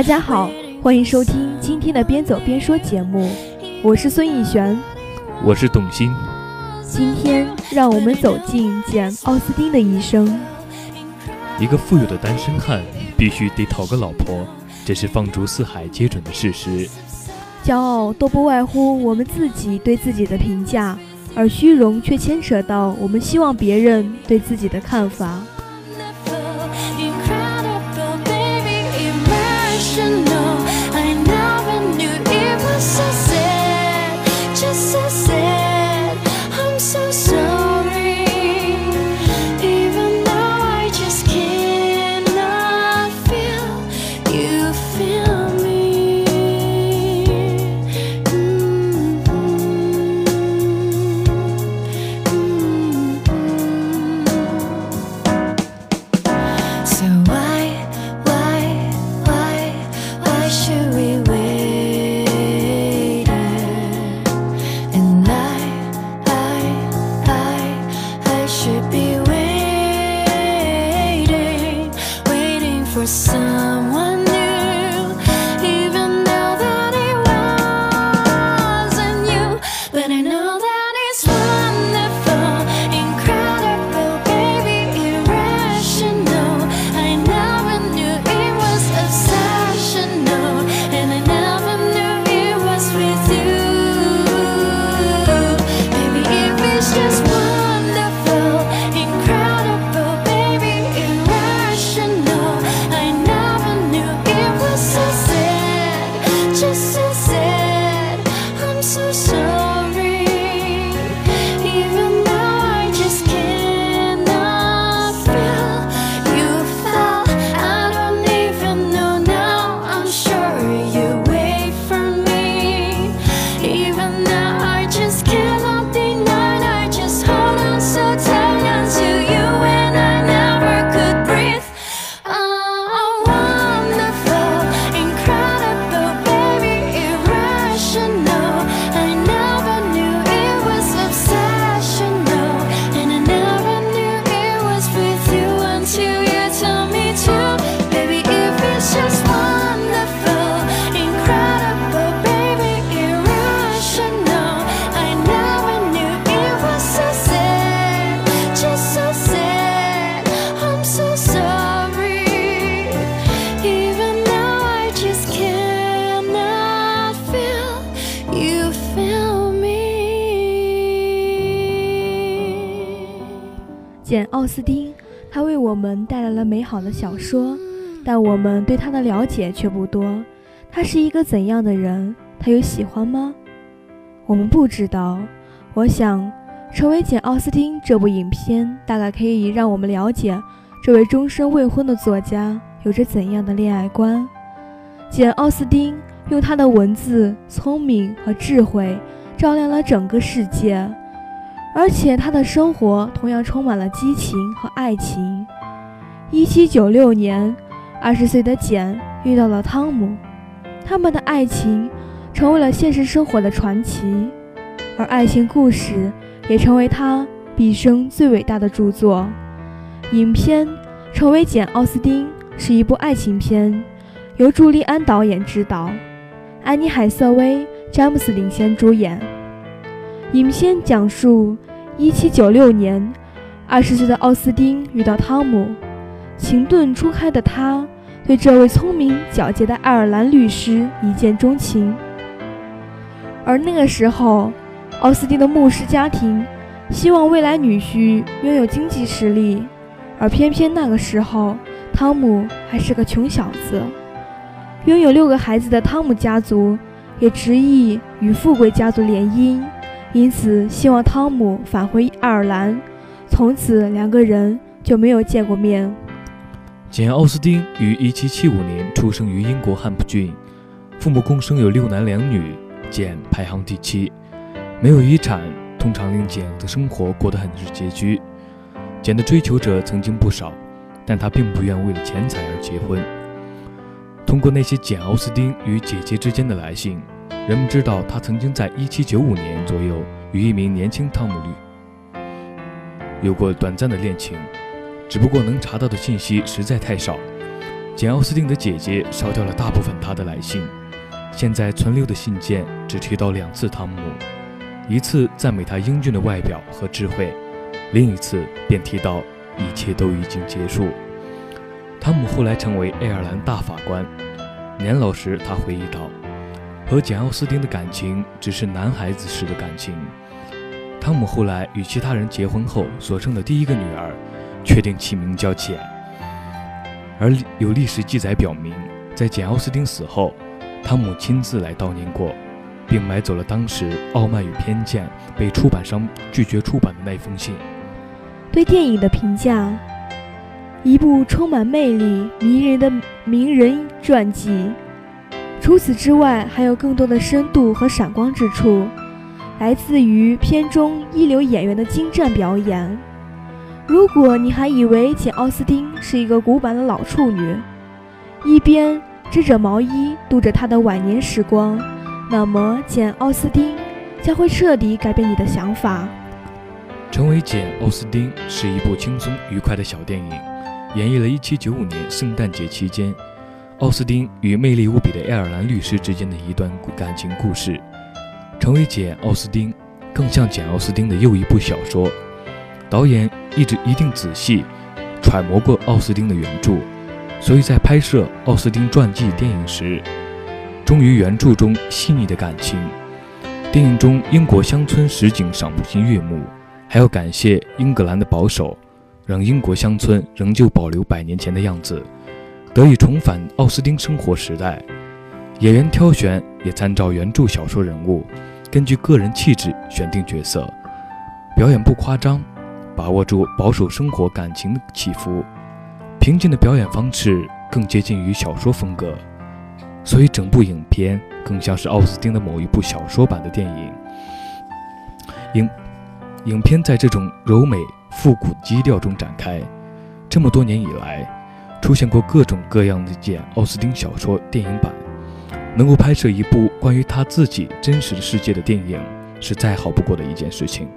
大家好，欢迎收听今天的边走边说节目，我是孙艺璇。我是董卿。今天让我们走进简·奥斯汀的一生。一个富有的单身汉必须得讨个老婆，这是放逐四海皆准的事实。骄傲都不外乎我们自己对自己的评价，而虚荣却牵扯到我们希望别人对自己的看法。深了奥斯汀，他为我们带来了美好的小说，但我们对他的了解却不多。他是一个怎样的人？他有喜欢吗？我们不知道。我想，成为简·奥斯汀这部影片，大概可以让我们了解这位终身未婚的作家有着怎样的恋爱观。简·奥斯汀用他的文字、聪明和智慧，照亮了整个世界。而且他的生活同样充满了激情和爱情。一七九六年，二十岁的简遇到了汤姆，他们的爱情成为了现实生活的传奇，而爱情故事也成为他毕生最伟大的著作。影片《成为简·奥斯汀》是一部爱情片，由朱利安导演执导，安妮·海瑟薇、詹姆斯领衔主演。影片讲述1796年，20岁的奥斯汀遇到汤姆，情窦初开的他对这位聪明皎洁的爱尔兰律师一见钟情。而那个时候，奥斯汀的牧师家庭希望未来女婿拥有经济实力，而偏偏那个时候，汤姆还是个穷小子。拥有六个孩子的汤姆家族也执意与富贵家族联姻，因此希望汤姆返回爱尔兰。从此，两个人就没有见过面。简·奥斯汀于1775年出生于英国汉普郡，父母共生有六男两女，简排行第七。没有遗产，通常令简的生活过得很是拮据。简的追求者曾经不少，但他并不愿为了钱财而结婚。通过那些简·奥斯汀与姐姐之间的来信，人们知道他曾经在1795年左右与一名年轻汤姆女有过短暂的恋情。只不过能查到的信息实在太少，简·奥斯汀的姐姐烧掉了大部分他的来信，现在存留的信件只提到两次汤姆，一次赞美他英俊的外表和智慧，另一次便提到一切都已经结束。汤姆后来成为爱尔兰大法官，年老时他回忆道：“和简·奥斯汀的感情只是男孩子时的感情。”汤姆后来与其他人结婚后所生的第一个女儿。确定其名叫简，而有历史记载表明，在简·奥斯汀死后，汤姆亲自来悼念过，并买走了当时《傲慢与偏见》被出版商拒绝出版的那封信。对电影的评价：一部充满魅力、迷人的名人传记。除此之外，还有更多的深度和闪光之处，来自于片中一流演员的精湛表演。如果你还以为简·奥斯汀是一个古板的老处女，一边织着毛衣度着她的晚年时光，那么简·奥斯汀将会彻底改变你的想法。成为简·奥斯汀是一部轻松愉快的小电影，演绎了1795年圣诞节期间奥斯汀与魅力无比的爱尔兰律师之间的一段感情故事。成为简·奥斯汀更像简·奥斯汀的又一部小说。导演一直一定仔细揣摩过奥斯汀的原著，所以在拍摄奥斯汀传记电影时，忠于原著中细腻的感情。电影中英国乡村实景赏不尽悦目，还要感谢英格兰的保守，让英国乡村仍旧保留百年前的样子，得以重返奥斯汀生活时代。演员挑选也参照原著小说人物，根据个人气质选定角色，表演不夸张。把握住保守生活感情的起伏，平静的表演方式更接近于小说风格，所以整部影片更像是奥斯汀的某一部小说版的电影。影影片在这种柔美复古基调中展开。这么多年以来，出现过各种各样的简·奥斯汀小说电影版，能够拍摄一部关于他自己真实的世界的电影，是再好不过的一件事情。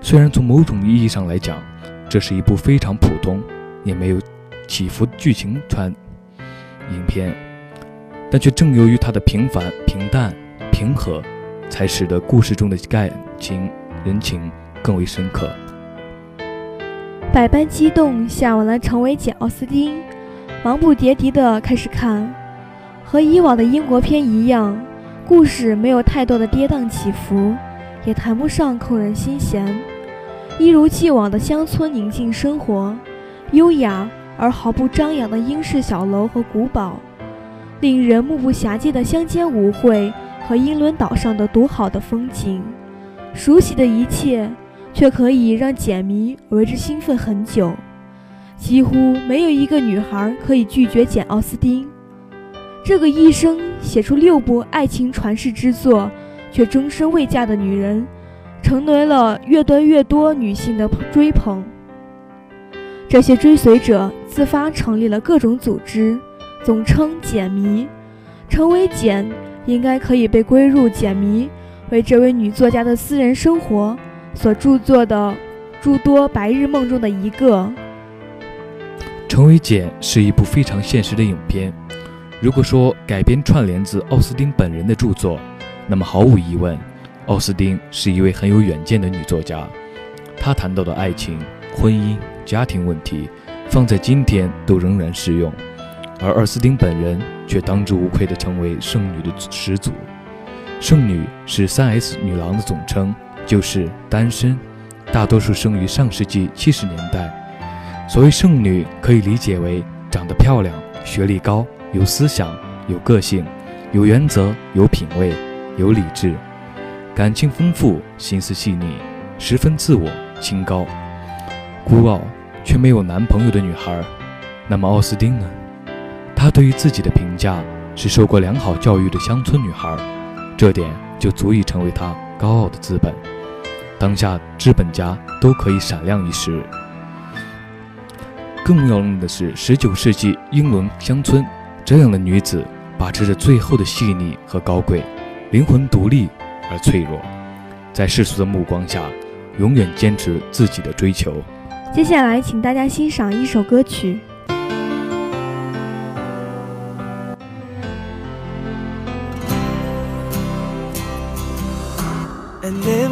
虽然从某种意义上来讲，这是一部非常普通，也没有起伏剧情传影片，但却正由于它的平凡、平淡、平和，才使得故事中的感情、人情更为深刻。百般激动，向往了成为简·奥斯汀，忙不迭地地开始看。和以往的英国片一样，故事没有太多的跌宕起伏，也谈不上扣人心弦。一如既往的乡村宁静生活，优雅而毫不张扬的英式小楼和古堡，令人目不暇接的乡间舞会和英伦岛上的独好的风景，熟悉的一切，却可以让简迷为之兴奋很久。几乎没有一个女孩可以拒绝简·奥斯汀，这个一生写出六部爱情传世之作，却终身未嫁的女人。成为了越多越多女性的追捧。这些追随者自发成立了各种组织，总称“简迷”。成为简，应该可以被归入“简迷”为这位女作家的私人生活所著作的诸多白日梦中的一个。成为简是一部非常现实的影片。如果说改编串联自奥斯汀本人的著作，那么毫无疑问。奥斯汀是一位很有远见的女作家，她谈到的爱情、婚姻、家庭问题，放在今天都仍然适用。而奥斯汀本人却当之无愧地成为剩女的始祖。剩女是三 S 女郎的总称，就是单身，大多数生于上世纪七十年代。所谓剩女，可以理解为长得漂亮，学历高，有思想，有个性，有原则，有品味，有理智，感情丰富，心思细腻，十分自我，清高，孤傲却没有男朋友的女孩。那么奥斯汀呢？她对于自己的评价是受过良好教育的乡村女孩，这点就足以成为她高傲的资本。当下资本家都可以闪亮一时。更要命的是，十九世纪英伦乡村，这样的女子把持着最后的细腻和高贵，灵魂独立而脆弱，在世俗的目光下，永远坚持自己的追求。接下来，请大家欣赏一首歌曲。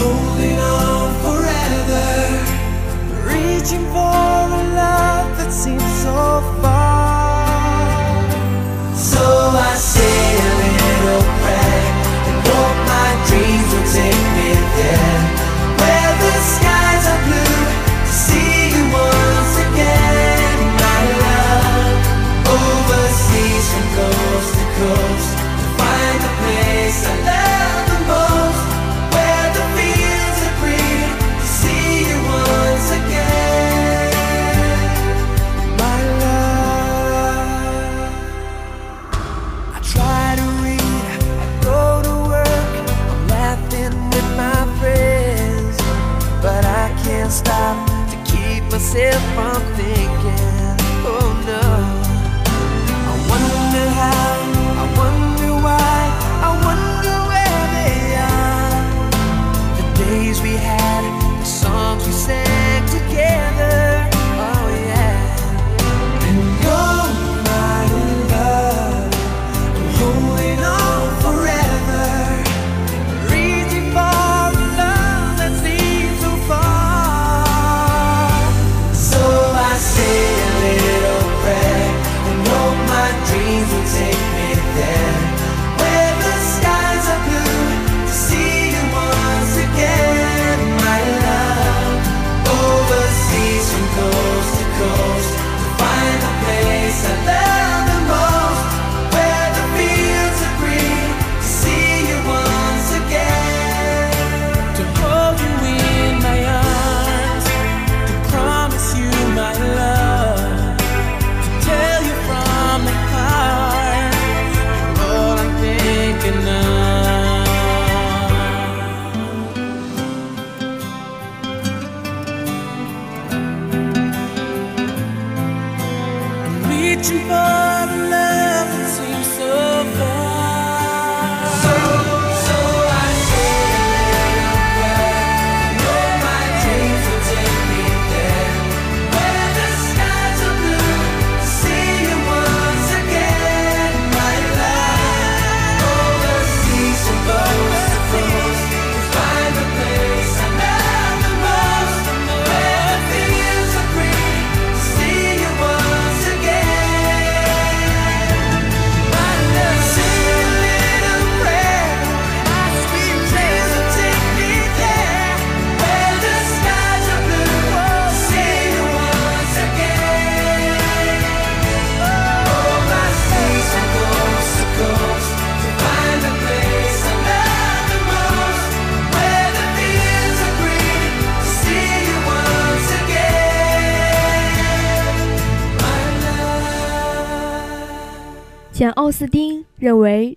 Holding on forever, reaching for a love that seems so far. So I say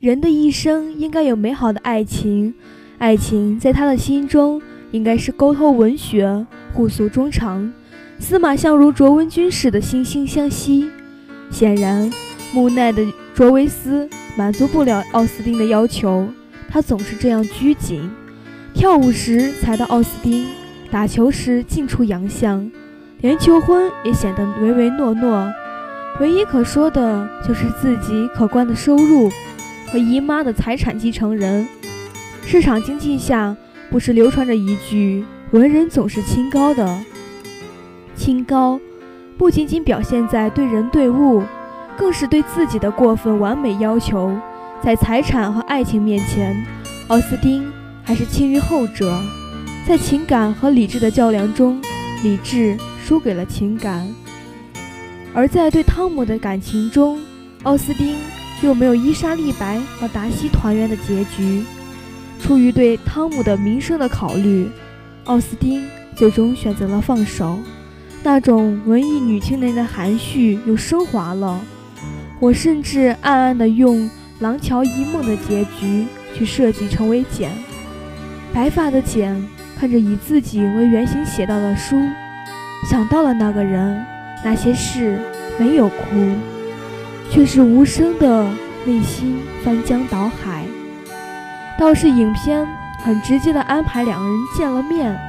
人的一生应该有美好的爱情，爱情在他的心中应该是沟通文学，互诉衷肠，司马相如卓文君似的惺惺相惜。显然，木讷的卓维斯满足不了奥斯汀的要求，他总是这样拘谨。跳舞时踩到奥斯汀，打球时尽出洋相，连求婚也显得唯唯诺诺。唯一可说的就是自己可观的收入和姨妈的财产继承人。市场经济下，不是流传着一句“文人总是清高的”。清高，不仅仅表现在对人对物，更是对自己的过分完美要求。在财产和爱情面前，奥斯丁还是轻于后者。在情感和理智的较量中，理智输给了情感；而在对汤姆的感情中，奥斯丁又没有伊莎丽白和达西团圆的结局。出于对汤姆的名声的考虑，奥斯汀最终选择了放手。那种文艺女青年的含蓄又升华了。我甚至暗暗地用《廊桥遗梦》的结局去设计成为简，白发的简。看着以自己为原型写到的书，想到了那个人，那些事，没有哭，却是无声的内心翻江倒海。倒是影片很直接的安排两个人见了面。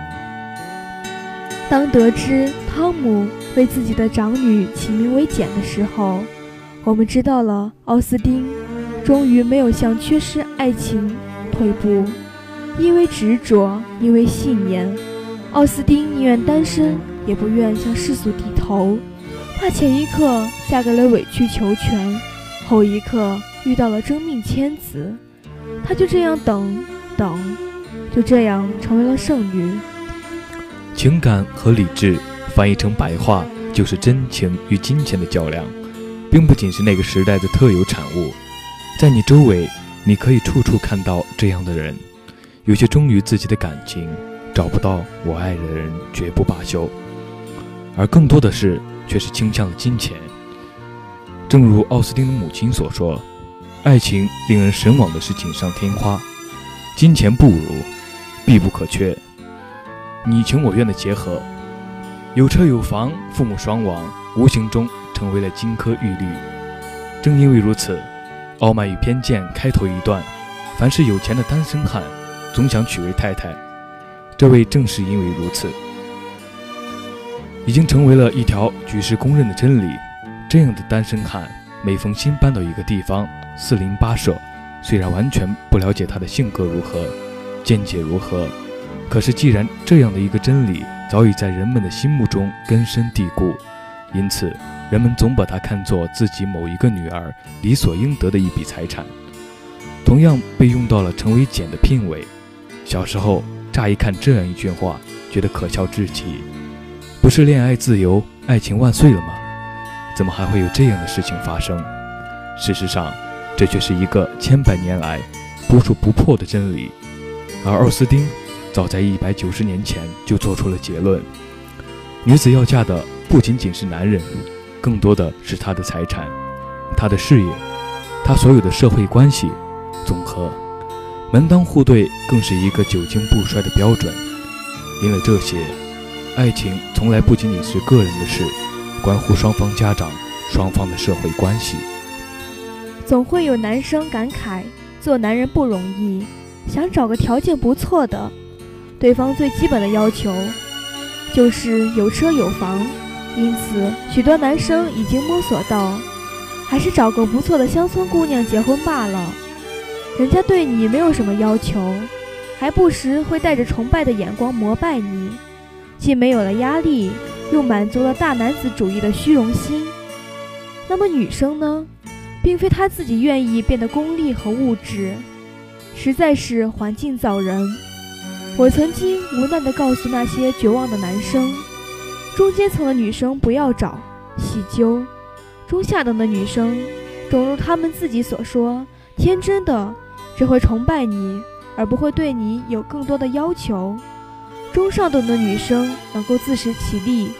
当得知汤姆为自己的长女起名为简的时候，我们知道了奥斯丁终于没有向缺失爱情退步。因为执着，因为信念，奥斯丁宁愿单身，也不愿向世俗低头。他前一刻嫁给了委曲求全，后一刻遇到了真命天子。他就这样等，等，就这样成为了剩女。情感和理智翻译成白话，就是真情与金钱的较量，并不仅是那个时代的特有产物。在你周围，你可以处处看到这样的人。有些忠于自己的感情，找不到我爱的人，绝不罢休；而更多的是，却是倾向了金钱。正如奥斯汀的母亲所说：“爱情令人神往的是锦上添花，金钱不如，必不可缺。你情我愿的结合，有车有房，父母双亡，无形中成为了金科玉律。正因为如此，《傲慢与偏见》开头一段：凡是有钱的单身汉。”总想娶为太太，这位正是因为如此，已经成为了一条举世公认的真理。这样的单身汉，每逢新搬到一个地方，四邻八舍虽然完全不了解他的性格如何，见解如何，可是既然这样的一个真理早已在人们的心目中根深蒂固，因此人们总把他看作自己某一个女儿理所应得的一笔财产，同样被用到了成为简的聘位。小时候，乍一看这样一句话，觉得可笑至极。不是恋爱自由、爱情万岁了吗？怎么还会有这样的事情发生？事实上，这却是一个千百年来不说不破的真理。而奥斯丁早在一百九十年前就做出了结论：女子要嫁的不仅仅是男人，更多的是她的财产、她的事业、她所有的社会关系总和。门当户对更是一个久经不衰的标准。因为这些，爱情从来不仅仅是个人的事，关乎双方家长、双方的社会关系。总会有男生感慨，做男人不容易，想找个条件不错的，对方最基本的要求就是有车有房。因此，许多男生已经摸索到，还是找个不错的乡村姑娘结婚罢了。人家对你没有什么要求，还不时会带着崇拜的眼光膜拜你，既没有了压力，又满足了大男子主义的虚荣心。那么女生呢？并非她自己愿意变得功利和物质，实在是环境造人。我曾经无奈地告诉那些绝望的男生：中阶层的女生不要找，细究；中下等的女生，正如他们自己所说，天真的。只会崇拜你，而不会对你有更多的要求。中上等的女生能够自食其力，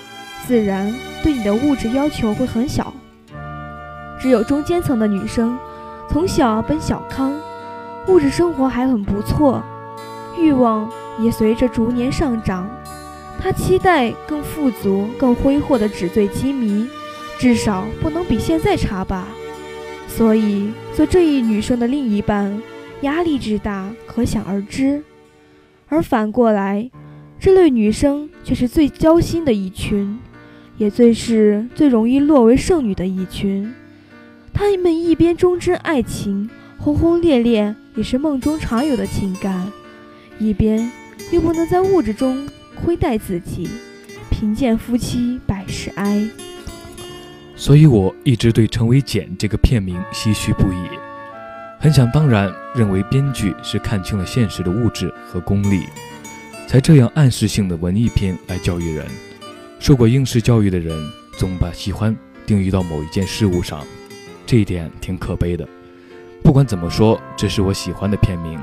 自然对你的物质要求会很小。只有中间层的女生，从小奔小康，物质生活还很不错，欲望也随着逐年上涨。她期待更富足、更挥霍的纸醉金迷，至少不能比现在差吧。所以，做这一女生的另一半。压力之大，可想而知。而反过来，这类女生却是最交心的一群，也最是最容易落为剩女的一群。她们一边忠贞爱情，轰轰烈烈也是梦中常有的情感，一边又不能在物质中亏待自己，贫贱夫妻百事哀。所以我一直对《成为简》这个片名唏嘘不已，很想当然认为编剧是看清了现实的物质和功利，才这样暗示性的文艺片来教育人。受过应试教育的人总把喜欢定义到某一件事物上，这一点挺可悲的。不管怎么说，这是我喜欢的片名。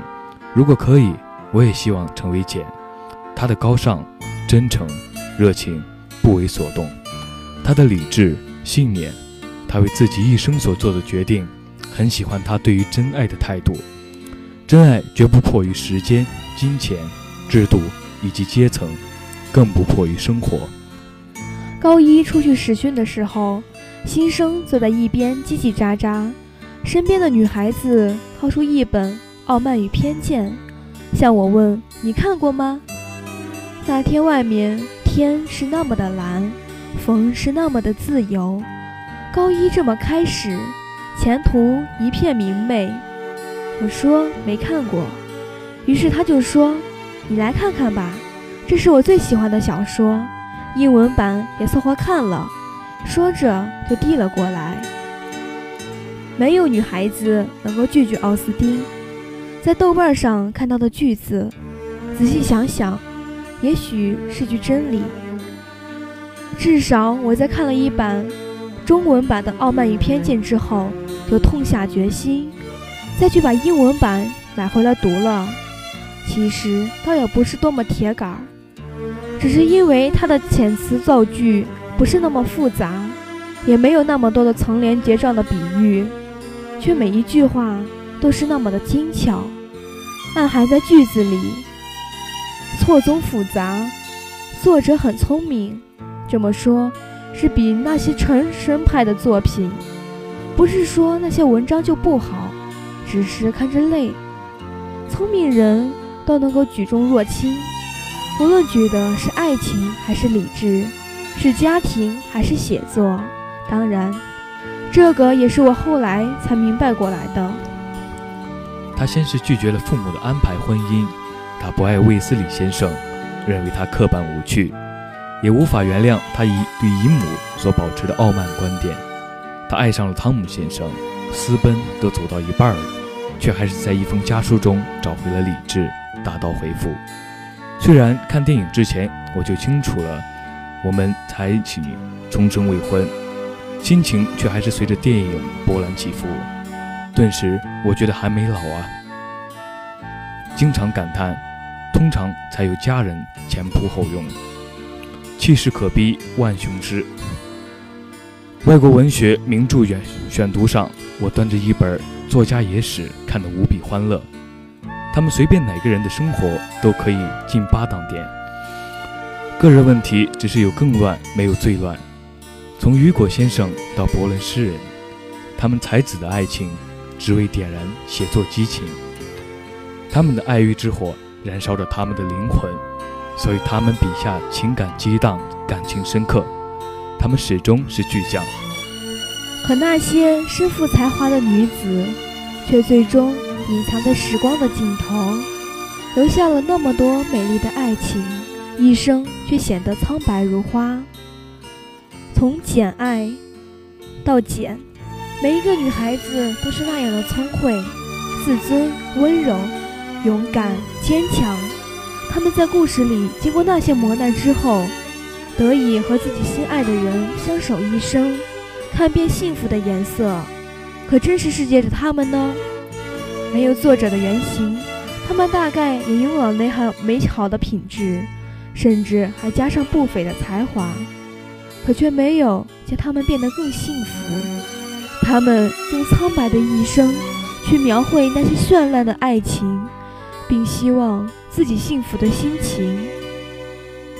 如果可以，我也希望成为简。他的高尚、真诚、热情，不为所动；他的理智。信念，他为自己一生所做的决定，很喜欢他对于真爱的态度。真爱绝不迫于时间、金钱、制度以及阶层，更不迫于生活。高一出去实训的时候，新生坐在一边叽叽喳喳，身边的女孩子掏出一本《傲慢与偏见》，向我问：“你看过吗？”那天外面天是那么的蓝。风是那么的自由，高一这么开始，前途一片明媚。我说没看过，于是他就说：“你来看看吧，这是我最喜欢的小说，英文版也凑合看了。”说着就递了过来。没有女孩子能够拒绝奥斯汀。在豆瓣上看到的句子，仔细想想，也许是句真理。至少我在看了一版中文版的《傲慢与偏见》之后，就痛下决心，再去把英文版买回来读了。其实倒也不是多么铁杆儿，只是因为它的遣词造句不是那么复杂，也没有那么多的层连结账的比喻，却每一句话都是那么的精巧，暗含在句子里，错综复杂。作者很聪明。这么说，是比那些纯生派的作品，不是说那些文章就不好，只是看着累。聪明人都能够举重若轻，无论举的是爱情还是理智，是家庭还是写作。当然，这个也是我后来才明白过来的。他先是拒绝了父母的安排婚姻，他不爱卫斯理先生，认为他刻板无趣。也无法原谅他姨对姨母所保持的傲慢观点。他爱上了汤姆先生，私奔都走到一半了，却还是在一封家书中找回了理智，大刀回复。虽然看电影之前我就清楚了，我们才一起终生未婚，心情却还是随着电影波澜起伏。顿时，我觉得还没老啊！经常感叹，通常才有家人前仆后拥。气势可逼，万雄师。外国文学名著选选读上，我端着一本《作家野史》，看得无比欢乐。他们随便哪个人的生活都可以进八档点。个人问题只是有更乱，没有最乱。从雨果先生到伯伦诗人，他们才子的爱情，只为点燃写作激情。他们的爱欲之火，燃烧着他们的灵魂。所以他们笔下情感激荡，感情深刻。他们始终是巨匠。可那些身负才华的女子，却最终隐藏在时光的尽头，留下了那么多美丽的爱情，一生却显得苍白如花。从简爱到简，每一个女孩子都是那样的聪慧、自尊、温柔、勇敢、坚强。他们在故事里经过那些磨难之后，得以和自己心爱的人相守一生，看遍幸福的颜色。可真实世界的他们呢？没有作者的原型，他们大概也拥有美好美好的品质，甚至还加上不菲的才华，可却没有将他们变得更幸福。他们用苍白的一生去描绘那些绚烂的爱情，并希望。自己幸福的心情，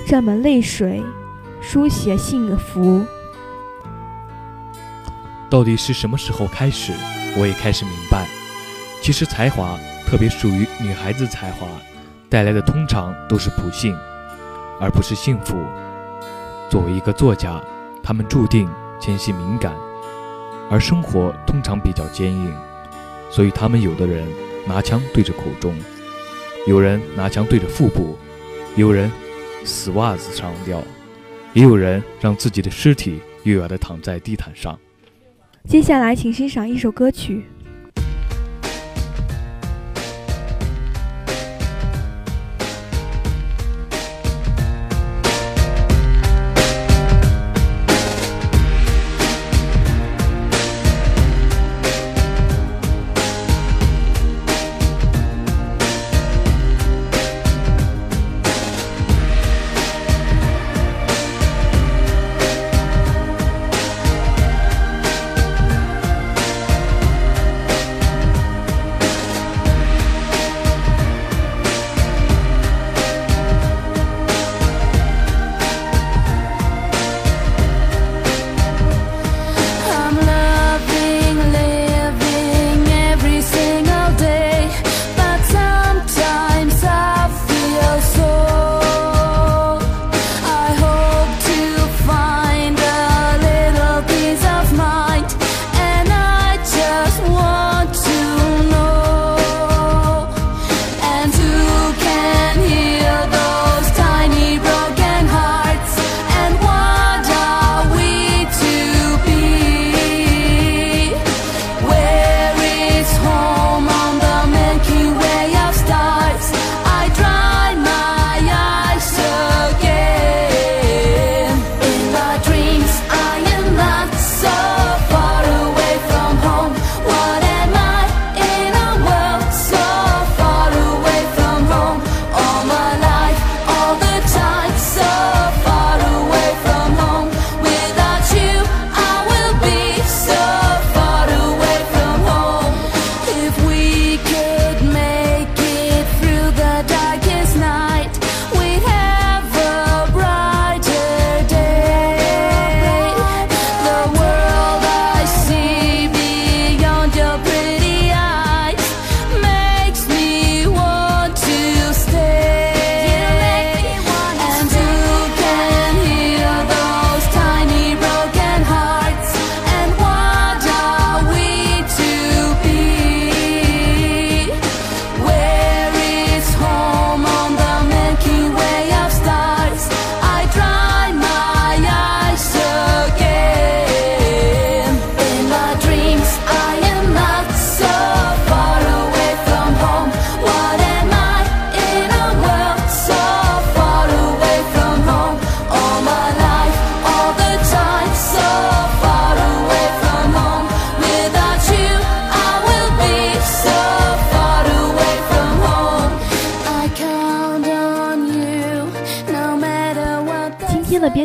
沾满泪水，书写幸福。到底是什么时候开始，我也开始明白，其实才华，特别属于女孩子才华，带来的通常都是不幸，而不是幸福。作为一个作家，他们注定纤细敏感，而生活通常比较坚硬，所以他们有的人拿枪对着口中，有人拿枪对着腹部，有人死袜子上吊，也有人让自己的尸体优雅地躺在地毯上。接下来，请欣赏一首歌曲。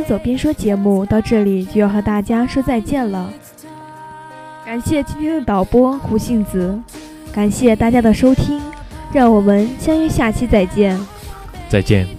走边说节目到这里就要和大家说再见了。感谢今天的导播胡杏子，感谢大家的收听，让我们相约下期再见。再见。